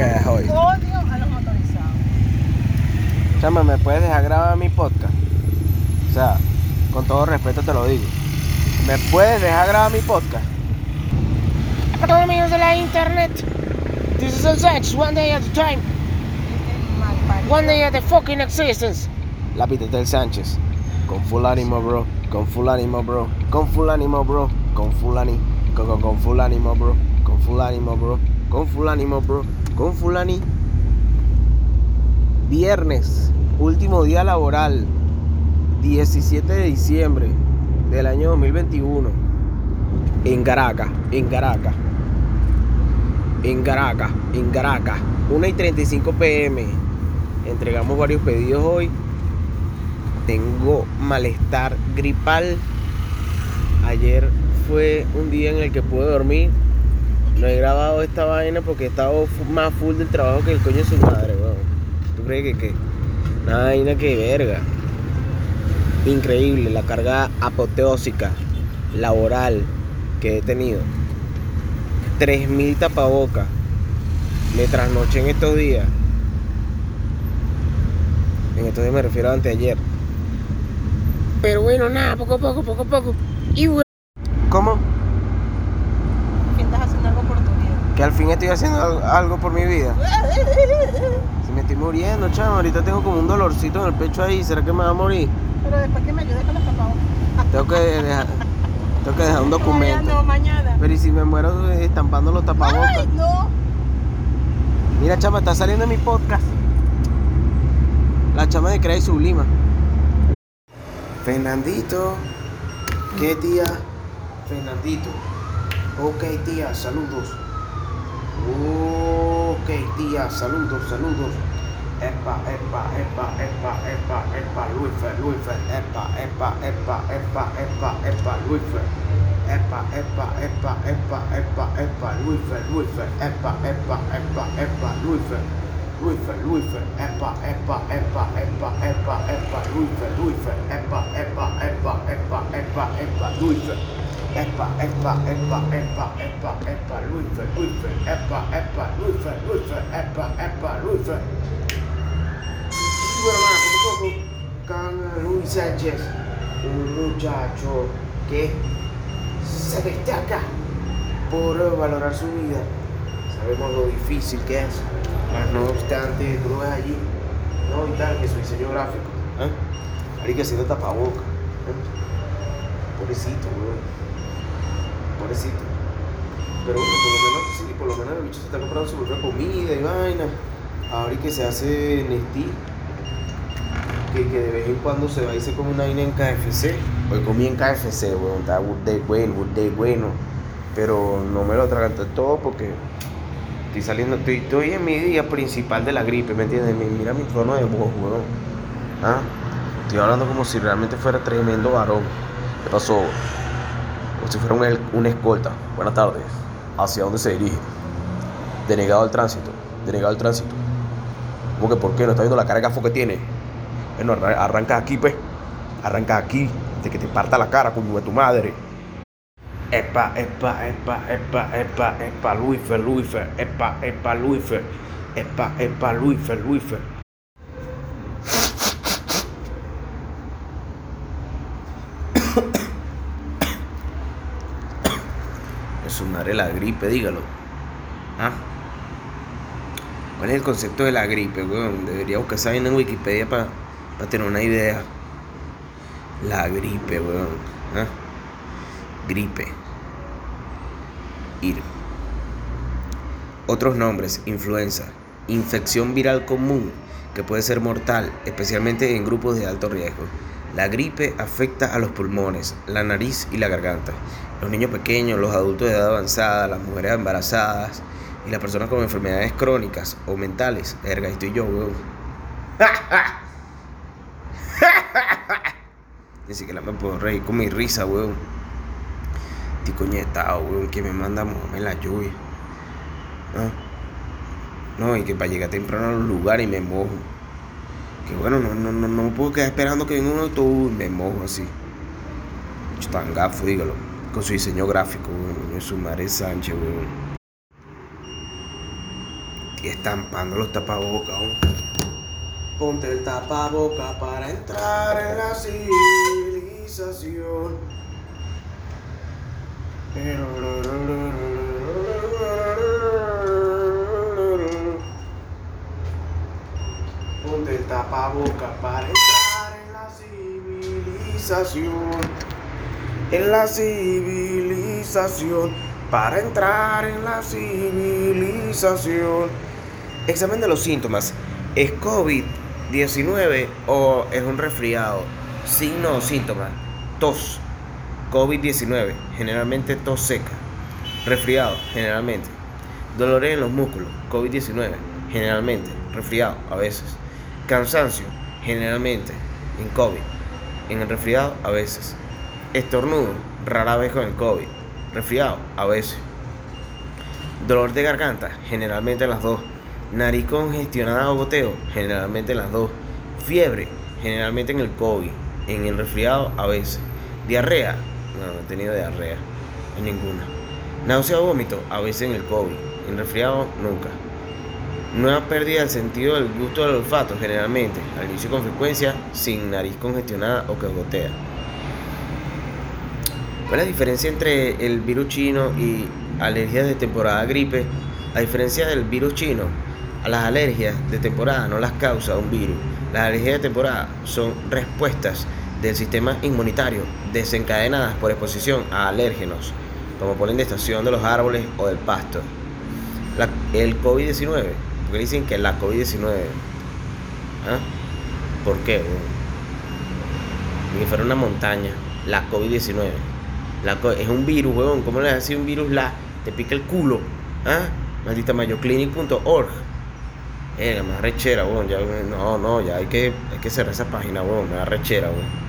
¿Qué es hoy? Odio a los motorizados. Chama, ¿me puedes dejar grabar mi podcast? O sea, con todo respeto te lo digo. ¿Me puedes dejar grabar mi podcast? Perdón amigos de la internet. This is El Sex, one day at a time, one day at a fucking existence. La del Sánchez. Con full ánimo, bro. Con full ánimo, bro. Con full ánimo, bro. Con full ánimo. Con, con, con full ánimo, bro. Con full ánimo, bro. Con full ánimo, bro. Con full ánimo. Viernes, último día laboral. 17 de diciembre del año 2021. En Caracas, en Caracas. En Caracas, en Caracas. 1 y 35 pm. Entregamos varios pedidos hoy. Tengo malestar gripal. Ayer fue un día en el que pude dormir. No he grabado esta vaina porque he estado más full del trabajo que el coño de su madre, weón. ¿Tú crees que qué? Una vaina que verga. Increíble la carga apoteósica laboral que he tenido. 3000 tapabocas. Me trasnoché en estos días. En estos días me refiero a anteayer. Pero bueno, nada, poco a poco, poco a poco. Y bueno, ¿Cómo? Que estás haciendo algo por tu vida. Que al fin estoy haciendo al- algo por mi vida. Si me estoy muriendo, chamo. Ahorita tengo como un dolorcito en el pecho ahí. ¿Será que me va a morir? Pero después que me ayudes con los tapabocas. Tengo que dejar, tengo que dejar un No, documento. mañana. Pero ¿y si me muero estampando los tapabocas? Ay, no. Mira, chama, está saliendo en mi podcast. La chama de Crea y Sublima. Fernandito. ¿Qué tía? Fernandito. Ok, tía, saludos. Ok, tía, saludos, saludos. Epa, epa, epa, epa, epa, epa, Luifer, Luifer, epa, epa, epa, epa, epa, epa, Luifer. Epa, epa, epa, epa, epa, epa, Luifer, Luifer, epa, epa, epa, epa, Luifer. Luifer, Luifer, epa, epa, epa, epa, epa, epa, Luifer, Luifer, epa, epa, epa, epa, epa, epa, Luifer. Epa, epa, epa, epa, epa, epa, Luifer, Luifer, epa, epa, Luifer, Luifer, epa, epa, Luifer. Y bueno, nada, poco, con Luis Sánchez, un muchacho que se destaca por valorar su vida. Sabemos lo difícil que es, mas no obstante, tú lo ves allí, no y tal, que su diseño gráfico, ¿eh? Ahí que haciendo tapaboca, ¿eh? Pobrecito, weón. Pobrecito. Pero bueno, por lo menos, sí, por lo menos el bicho se está comprando su propia comida y vaina. Ahora y que se hace Nestí, que, que de vez en cuando se va y se come una vaina en KFC. Hoy comí en KFC, weón, está de bueno, de bueno. Pero no me lo atraganté todo porque estoy saliendo, estoy, estoy en mi día principal de la gripe, ¿me entiendes? Mi- Mira mi tono de voz, weón. ¿Ah? Estoy hablando como si realmente fuera tremendo varón. ¿Qué pasó? Como si fuera un, el- una escolta. Buenas tardes. ¿Hacia dónde se dirige? Denegado al tránsito. Denegado al tránsito. ¿Cómo que por qué? ¿No está viendo la gafo que tiene? Bueno, arra- arranca aquí, pues. Arranca aquí. De que te parta la cara, coño de tu madre. Epa, epa, epa, epa, epa, epa, Luifer, Luifer, epa, epa, Luifer, epa, epa, Luifer, Luifer. Madre la gripe, dígalo. ¿Ah? ¿Cuál es el concepto de la gripe, weón? Debería buscar esa en Wikipedia para tener una idea. La gripe, weón. ¿Ah? Gripe. Ir. Otros nombres, influenza, infección viral común que puede ser mortal, especialmente en grupos de alto riesgo. La gripe afecta a los pulmones, la nariz y la garganta. Los niños pequeños, los adultos de edad avanzada, las mujeres embarazadas y las personas con enfermedades crónicas o mentales. Verga, estoy yo, weón. Ni siquiera me puedo reír con mi risa, weón. Estoy coñetado, weón, que me manda a la lluvia. Ah. No, y que para llegar temprano a los lugares y me mojo. Que bueno, no, no, no, no me puedo quedar esperando que venga un autobús y me mojo así. Bicho tan gafo, dígalo. Con su diseño gráfico. Es su madre Sánchez, weón. estampando los tapabocas. Ponte el tapaboca para entrar en la civilización. El tapaboca para entrar en la civilización. En la civilización. Para entrar en la civilización. Examen de los síntomas. ¿Es COVID-19 o es un resfriado? Signo o síntoma. Tos. COVID-19. Generalmente tos seca. Resfriado. Generalmente. Dolores en los músculos. COVID-19. Generalmente. Resfriado. A veces. Cansancio. Generalmente. En COVID. En el resfriado. A veces. Estornudo. Rara vez con el COVID. Resfriado. A veces. Dolor de garganta. Generalmente las dos. Nariz congestionada o goteo, generalmente las dos. Fiebre, generalmente en el COVID. En el resfriado, a veces. Diarrea, no, he tenido diarrea. Ninguna. Náusea o vómito, a veces en el COVID. En resfriado, nunca. Nueva pérdida del sentido del gusto del olfato, generalmente. Al inicio con frecuencia, sin nariz congestionada o que gotea. ¿Cuál es la diferencia entre el virus chino y alergias de temporada gripe? A diferencia del virus chino, a las alergias de temporada no las causa un virus. Las alergias de temporada son respuestas del sistema inmunitario desencadenadas por exposición a alérgenos, como polen de estación de los árboles o del pasto. El COVID-19, porque dicen que la COVID-19. ¿Ah? ¿Por qué? Ni fuera una montaña. La COVID-19. La co- es un virus, weón. ¿Cómo le vas a decir un virus la? Te pica el culo. ¿Ah? Maldita mayoclinic.org. Eh, me da rechera, weón. Ya, no, no, ya hay que, hay que cerrar esa página, weón. Me da rechera, weón.